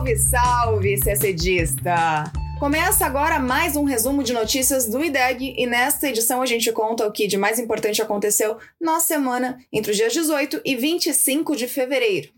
Salve, salve, CSDista! Começa agora mais um resumo de notícias do IDEG e nesta edição a gente conta o que de mais importante aconteceu na semana entre os dias 18 e 25 de fevereiro.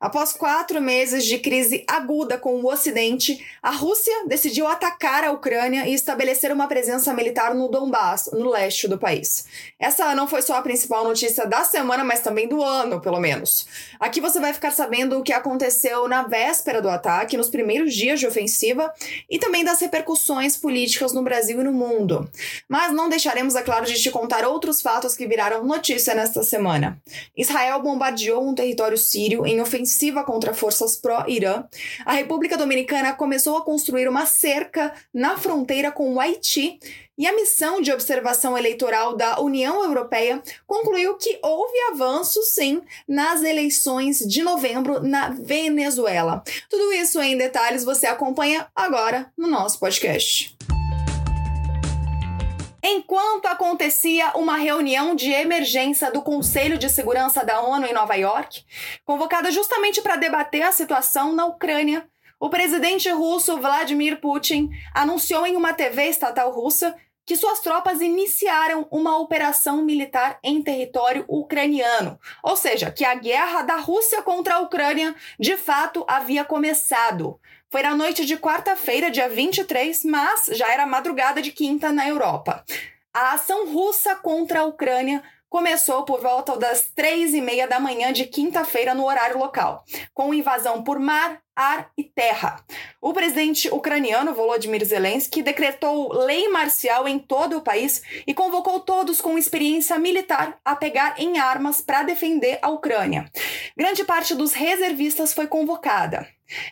Após quatro meses de crise aguda com o Ocidente, a Rússia decidiu atacar a Ucrânia e estabelecer uma presença militar no Donbass, no leste do país. Essa não foi só a principal notícia da semana, mas também do ano, pelo menos. Aqui você vai ficar sabendo o que aconteceu na véspera do ataque, nos primeiros dias de ofensiva e também das repercussões políticas no Brasil e no mundo. Mas não deixaremos, é claro, de te contar outros fatos que viraram notícia nesta semana. Israel bombardeou um território sírio em ofensiva ofensiva contra forças pró-Irã, a República Dominicana começou a construir uma cerca na fronteira com o Haiti e a missão de observação eleitoral da União Europeia concluiu que houve avanço, sim, nas eleições de novembro na Venezuela. Tudo isso em detalhes você acompanha agora no nosso podcast. Enquanto acontecia uma reunião de emergência do Conselho de Segurança da ONU em Nova York, convocada justamente para debater a situação na Ucrânia, o presidente russo Vladimir Putin anunciou em uma TV estatal russa que suas tropas iniciaram uma operação militar em território ucraniano, ou seja, que a guerra da Rússia contra a Ucrânia de fato havia começado. Foi na noite de quarta-feira, dia 23, mas já era madrugada de quinta na Europa. A ação russa contra a Ucrânia começou por volta das três e meia da manhã de quinta-feira no horário local, com invasão por mar, ar e terra. O presidente ucraniano Volodymyr Zelensky decretou lei marcial em todo o país e convocou todos com experiência militar a pegar em armas para defender a Ucrânia. Grande parte dos reservistas foi convocada.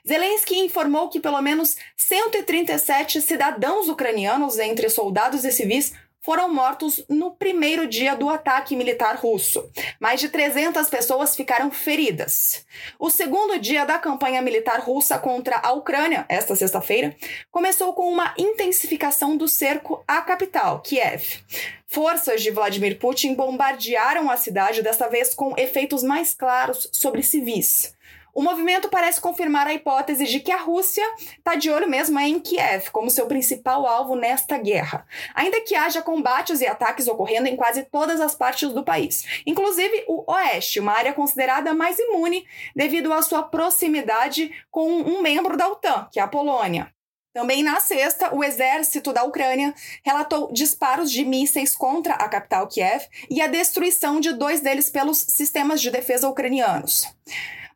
Zelensky informou que pelo menos 137 cidadãos ucranianos, entre soldados e civis, foram mortos no primeiro dia do ataque militar russo. Mais de 300 pessoas ficaram feridas. O segundo dia da campanha militar russa contra a Ucrânia, esta sexta-feira, começou com uma intensificação do cerco à capital, Kiev. Forças de Vladimir Putin bombardearam a cidade, desta vez com efeitos mais claros sobre civis. O movimento parece confirmar a hipótese de que a Rússia está de olho mesmo em Kiev como seu principal alvo nesta guerra, ainda que haja combates e ataques ocorrendo em quase todas as partes do país, inclusive o Oeste, uma área considerada mais imune devido à sua proximidade com um membro da OTAN, que é a Polônia. Também na sexta, o exército da Ucrânia relatou disparos de mísseis contra a capital Kiev e a destruição de dois deles pelos sistemas de defesa ucranianos.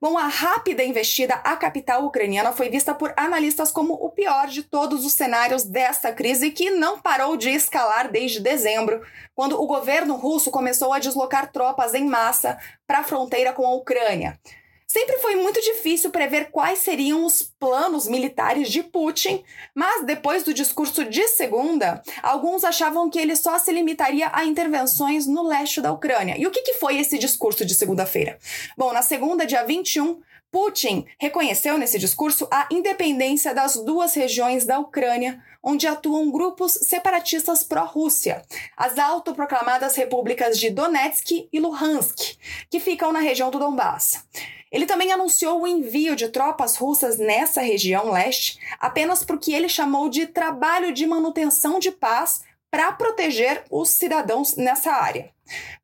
Bom, a rápida investida à capital ucraniana foi vista por analistas como o pior de todos os cenários desta crise que não parou de escalar desde dezembro, quando o governo russo começou a deslocar tropas em massa para a fronteira com a Ucrânia. Sempre foi muito difícil prever quais seriam os planos militares de Putin, mas depois do discurso de segunda, alguns achavam que ele só se limitaria a intervenções no leste da Ucrânia. E o que, que foi esse discurso de segunda-feira? Bom, na segunda, dia 21, Putin reconheceu nesse discurso a independência das duas regiões da Ucrânia, onde atuam grupos separatistas pró-Rússia, as autoproclamadas repúblicas de Donetsk e Luhansk, que ficam na região do Donbass. Ele também anunciou o envio de tropas russas nessa região leste apenas porque ele chamou de trabalho de manutenção de paz para proteger os cidadãos nessa área.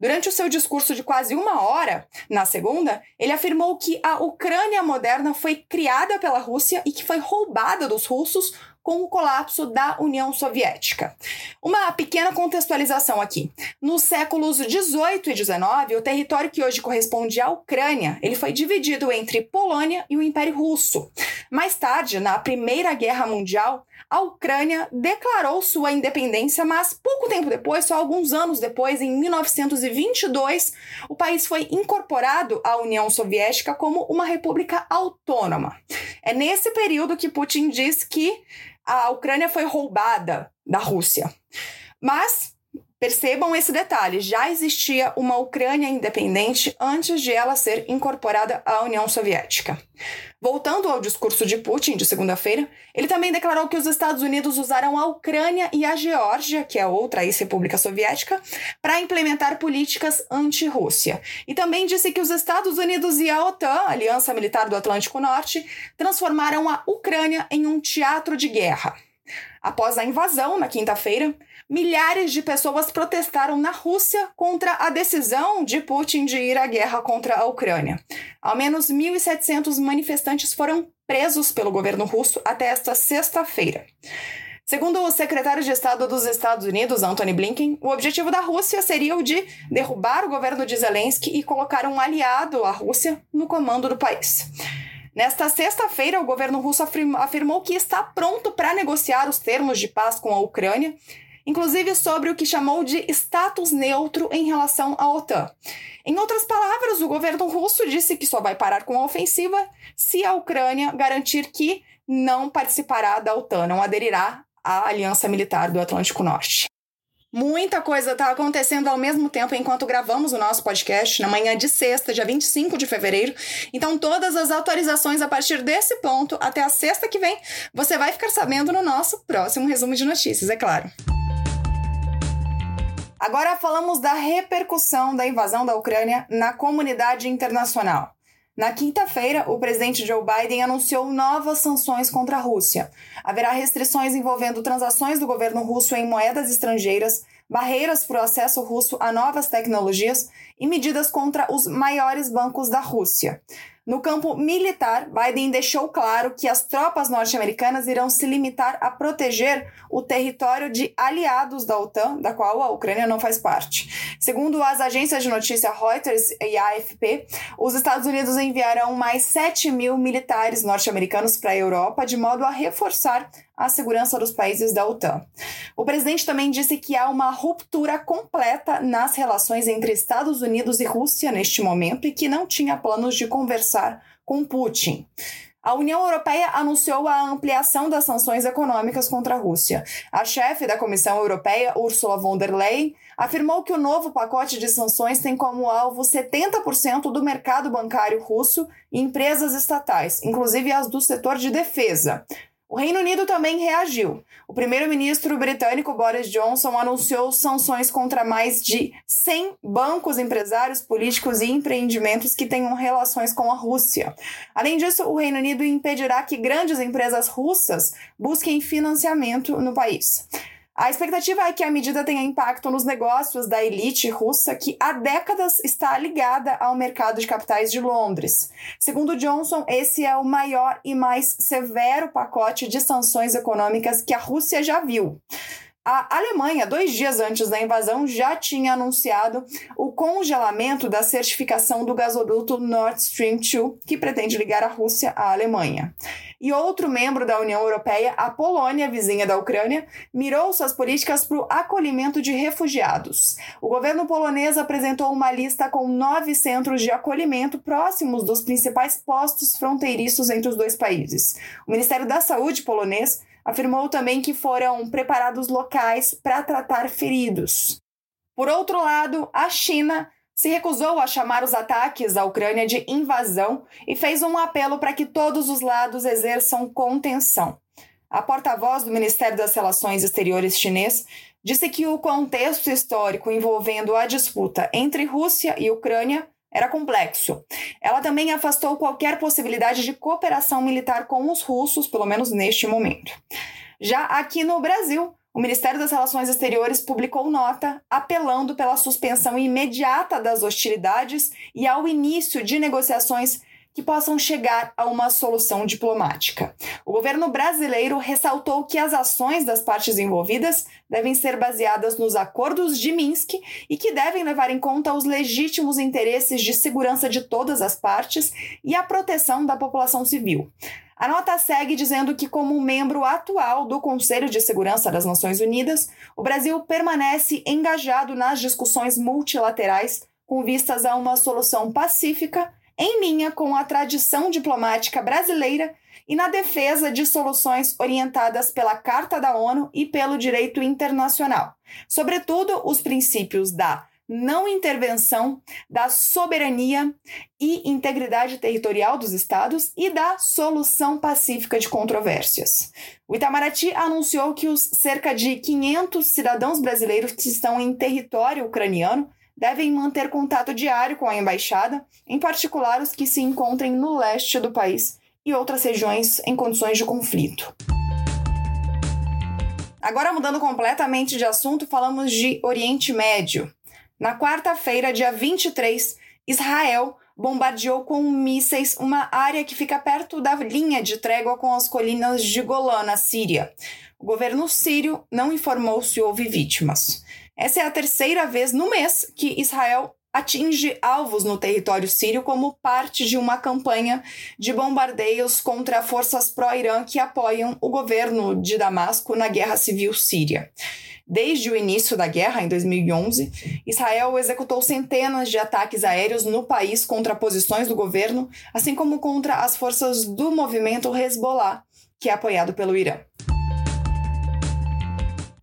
Durante o seu discurso de quase uma hora, na segunda, ele afirmou que a Ucrânia moderna foi criada pela Rússia e que foi roubada dos russos com o colapso da União Soviética. Uma pequena contextualização aqui. Nos séculos 18 e 19, o território que hoje corresponde à Ucrânia, ele foi dividido entre Polônia e o Império Russo. Mais tarde, na Primeira Guerra Mundial, a Ucrânia declarou sua independência, mas pouco tempo depois, só alguns anos depois, em 1922, o país foi incorporado à União Soviética como uma república autônoma. É nesse período que Putin diz que a Ucrânia foi roubada da Rússia. Mas Percebam esse detalhe: já existia uma Ucrânia independente antes de ela ser incorporada à União Soviética. Voltando ao discurso de Putin de segunda-feira, ele também declarou que os Estados Unidos usaram a Ucrânia e a Geórgia, que é outra ex-república soviética, para implementar políticas anti-Rússia. E também disse que os Estados Unidos e a OTAN, Aliança Militar do Atlântico Norte, transformaram a Ucrânia em um teatro de guerra. Após a invasão, na quinta-feira, milhares de pessoas protestaram na Rússia contra a decisão de Putin de ir à guerra contra a Ucrânia. Ao menos 1.700 manifestantes foram presos pelo governo russo até esta sexta-feira. Segundo o secretário de Estado dos Estados Unidos, Antony Blinken, o objetivo da Rússia seria o de derrubar o governo de Zelensky e colocar um aliado à Rússia no comando do país. Nesta sexta-feira, o governo russo afirmou que está pronto para negociar os termos de paz com a Ucrânia inclusive sobre o que chamou de status neutro em relação à OTAN. Em outras palavras, o governo russo disse que só vai parar com a ofensiva se a Ucrânia garantir que não participará da OTAN, não aderirá à Aliança Militar do Atlântico Norte. Muita coisa está acontecendo ao mesmo tempo enquanto gravamos o nosso podcast na manhã de sexta, dia 25 de fevereiro. Então, todas as atualizações a partir desse ponto até a sexta que vem, você vai ficar sabendo no nosso próximo resumo de notícias, é claro. Agora falamos da repercussão da invasão da Ucrânia na comunidade internacional. Na quinta-feira, o presidente Joe Biden anunciou novas sanções contra a Rússia. Haverá restrições envolvendo transações do governo russo em moedas estrangeiras, barreiras para o acesso russo a novas tecnologias e medidas contra os maiores bancos da Rússia. No campo militar, Biden deixou claro que as tropas norte-americanas irão se limitar a proteger o território de aliados da OTAN, da qual a Ucrânia não faz parte. Segundo as agências de notícia Reuters e AFP, os Estados Unidos enviarão mais 7 mil militares norte-americanos para a Europa, de modo a reforçar a segurança dos países da OTAN. O presidente também disse que há uma ruptura completa nas relações entre Estados Unidos e Rússia neste momento e que não tinha planos de conversar com Putin. A União Europeia anunciou a ampliação das sanções econômicas contra a Rússia. A chefe da Comissão Europeia, Ursula von der Leyen, afirmou que o novo pacote de sanções tem como alvo 70% do mercado bancário russo e empresas estatais, inclusive as do setor de defesa. O Reino Unido também reagiu. O primeiro-ministro britânico Boris Johnson anunciou sanções contra mais de 100 bancos, empresários, políticos e empreendimentos que tenham relações com a Rússia. Além disso, o Reino Unido impedirá que grandes empresas russas busquem financiamento no país. A expectativa é que a medida tenha impacto nos negócios da elite russa, que há décadas está ligada ao mercado de capitais de Londres. Segundo Johnson, esse é o maior e mais severo pacote de sanções econômicas que a Rússia já viu. A Alemanha, dois dias antes da invasão, já tinha anunciado o congelamento da certificação do gasoduto Nord Stream 2, que pretende ligar a Rússia à Alemanha. E outro membro da União Europeia, a Polônia, vizinha da Ucrânia, mirou suas políticas para o acolhimento de refugiados. O governo polonês apresentou uma lista com nove centros de acolhimento próximos dos principais postos fronteiriços entre os dois países. O Ministério da Saúde polonês Afirmou também que foram preparados locais para tratar feridos. Por outro lado, a China se recusou a chamar os ataques à Ucrânia de invasão e fez um apelo para que todos os lados exerçam contenção. A porta-voz do Ministério das Relações Exteriores chinês disse que o contexto histórico envolvendo a disputa entre Rússia e Ucrânia era complexo. Ela também afastou qualquer possibilidade de cooperação militar com os russos, pelo menos neste momento. Já aqui no Brasil, o Ministério das Relações Exteriores publicou nota apelando pela suspensão imediata das hostilidades e ao início de negociações que possam chegar a uma solução diplomática. O governo brasileiro ressaltou que as ações das partes envolvidas devem ser baseadas nos acordos de Minsk e que devem levar em conta os legítimos interesses de segurança de todas as partes e a proteção da população civil. A nota segue dizendo que, como membro atual do Conselho de Segurança das Nações Unidas, o Brasil permanece engajado nas discussões multilaterais com vistas a uma solução pacífica em linha com a tradição diplomática brasileira e na defesa de soluções orientadas pela Carta da ONU e pelo direito internacional, sobretudo os princípios da não intervenção, da soberania e integridade territorial dos estados e da solução pacífica de controvérsias. O Itamaraty anunciou que os cerca de 500 cidadãos brasileiros que estão em território ucraniano devem manter contato diário com a embaixada, em particular os que se encontrem no leste do país e outras regiões em condições de conflito. Agora, mudando completamente de assunto, falamos de Oriente Médio. Na quarta-feira, dia 23, Israel bombardeou com mísseis uma área que fica perto da linha de trégua com as colinas de Golã, na Síria. O governo sírio não informou se houve vítimas. Essa é a terceira vez no mês que Israel atinge alvos no território sírio como parte de uma campanha de bombardeios contra forças pró-Irã que apoiam o governo de Damasco na guerra civil síria. Desde o início da guerra, em 2011, Israel executou centenas de ataques aéreos no país contra posições do governo, assim como contra as forças do movimento Hezbollah, que é apoiado pelo Irã.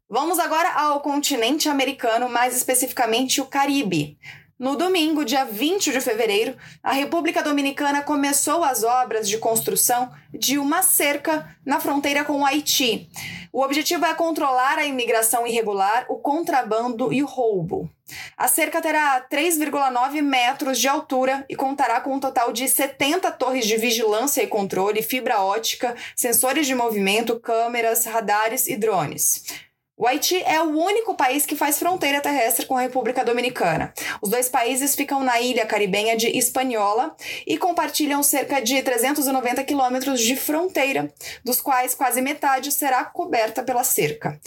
Vamos agora ao continente americano, mais especificamente o Caribe. No domingo, dia 20 de fevereiro, a República Dominicana começou as obras de construção de uma cerca na fronteira com o Haiti. O objetivo é controlar a imigração irregular, o contrabando e o roubo. A cerca terá 3,9 metros de altura e contará com um total de 70 torres de vigilância e controle, fibra ótica, sensores de movimento, câmeras, radares e drones. O Haiti é o único país que faz fronteira terrestre com a República Dominicana. Os dois países ficam na ilha caribenha de Hispaniola e compartilham cerca de 390 quilômetros de fronteira, dos quais quase metade será coberta pela cerca.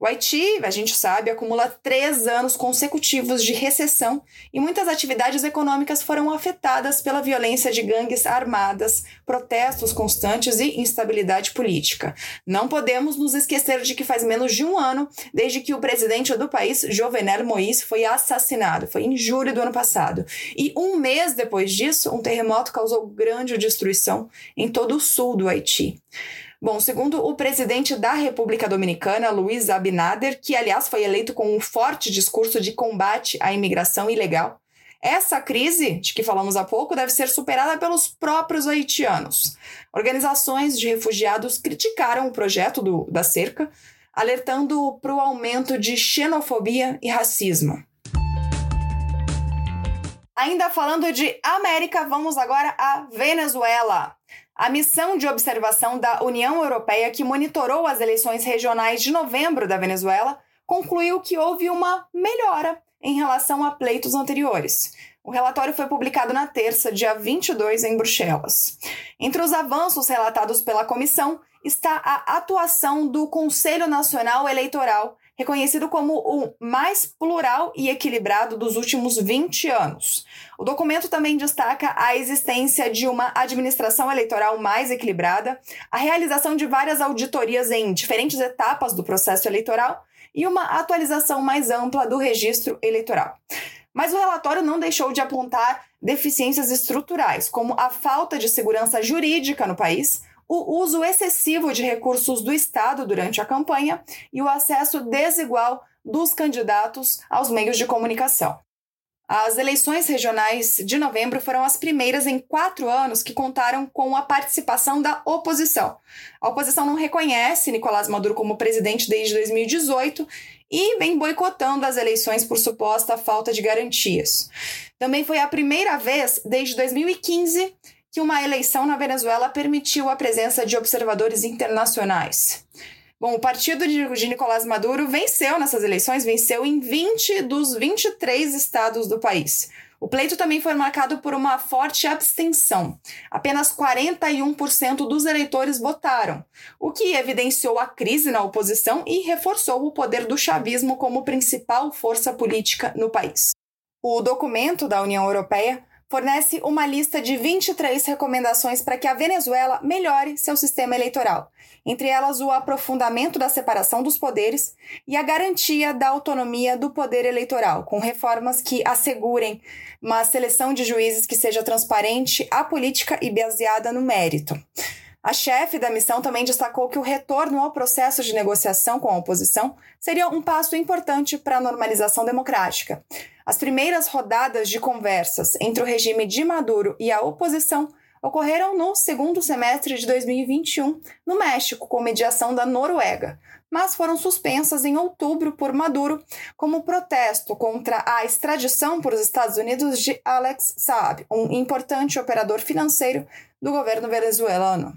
O Haiti, a gente sabe, acumula três anos consecutivos de recessão e muitas atividades econômicas foram afetadas pela violência de gangues armadas, protestos constantes e instabilidade política. Não podemos nos esquecer de que faz menos de um ano desde que o presidente do país, Jovenel Moïse, foi assassinado. Foi em julho do ano passado. E um mês depois disso, um terremoto causou grande destruição em todo o sul do Haiti. Bom, segundo o presidente da República Dominicana, Luiz Abinader, que aliás foi eleito com um forte discurso de combate à imigração ilegal, essa crise, de que falamos há pouco, deve ser superada pelos próprios haitianos. Organizações de refugiados criticaram o projeto do, da cerca, alertando para o aumento de xenofobia e racismo. Ainda falando de América, vamos agora à Venezuela. A missão de observação da União Europeia, que monitorou as eleições regionais de novembro da Venezuela, concluiu que houve uma melhora em relação a pleitos anteriores. O relatório foi publicado na terça, dia 22, em Bruxelas. Entre os avanços relatados pela comissão está a atuação do Conselho Nacional Eleitoral, reconhecido como o mais plural e equilibrado dos últimos 20 anos. O documento também destaca a existência de uma administração eleitoral mais equilibrada, a realização de várias auditorias em diferentes etapas do processo eleitoral e uma atualização mais ampla do registro eleitoral. Mas o relatório não deixou de apontar deficiências estruturais, como a falta de segurança jurídica no país, o uso excessivo de recursos do Estado durante a campanha e o acesso desigual dos candidatos aos meios de comunicação. As eleições regionais de novembro foram as primeiras em quatro anos que contaram com a participação da oposição. A oposição não reconhece Nicolás Maduro como presidente desde 2018 e vem boicotando as eleições por suposta falta de garantias. Também foi a primeira vez desde 2015 que uma eleição na Venezuela permitiu a presença de observadores internacionais. Bom, o partido de Nicolás Maduro venceu nessas eleições, venceu em 20 dos 23 estados do país. O pleito também foi marcado por uma forte abstenção. Apenas 41% dos eleitores votaram, o que evidenciou a crise na oposição e reforçou o poder do chavismo como principal força política no país. O documento da União Europeia fornece uma lista de 23 recomendações para que a Venezuela melhore seu sistema eleitoral, entre elas o aprofundamento da separação dos poderes e a garantia da autonomia do poder eleitoral, com reformas que assegurem uma seleção de juízes que seja transparente, apolítica e baseada no mérito. A chefe da missão também destacou que o retorno ao processo de negociação com a oposição seria um passo importante para a normalização democrática. As primeiras rodadas de conversas entre o regime de Maduro e a oposição ocorreram no segundo semestre de 2021 no México, com mediação da Noruega, mas foram suspensas em outubro por Maduro como protesto contra a extradição por os Estados Unidos de Alex Saab, um importante operador financeiro do governo venezuelano.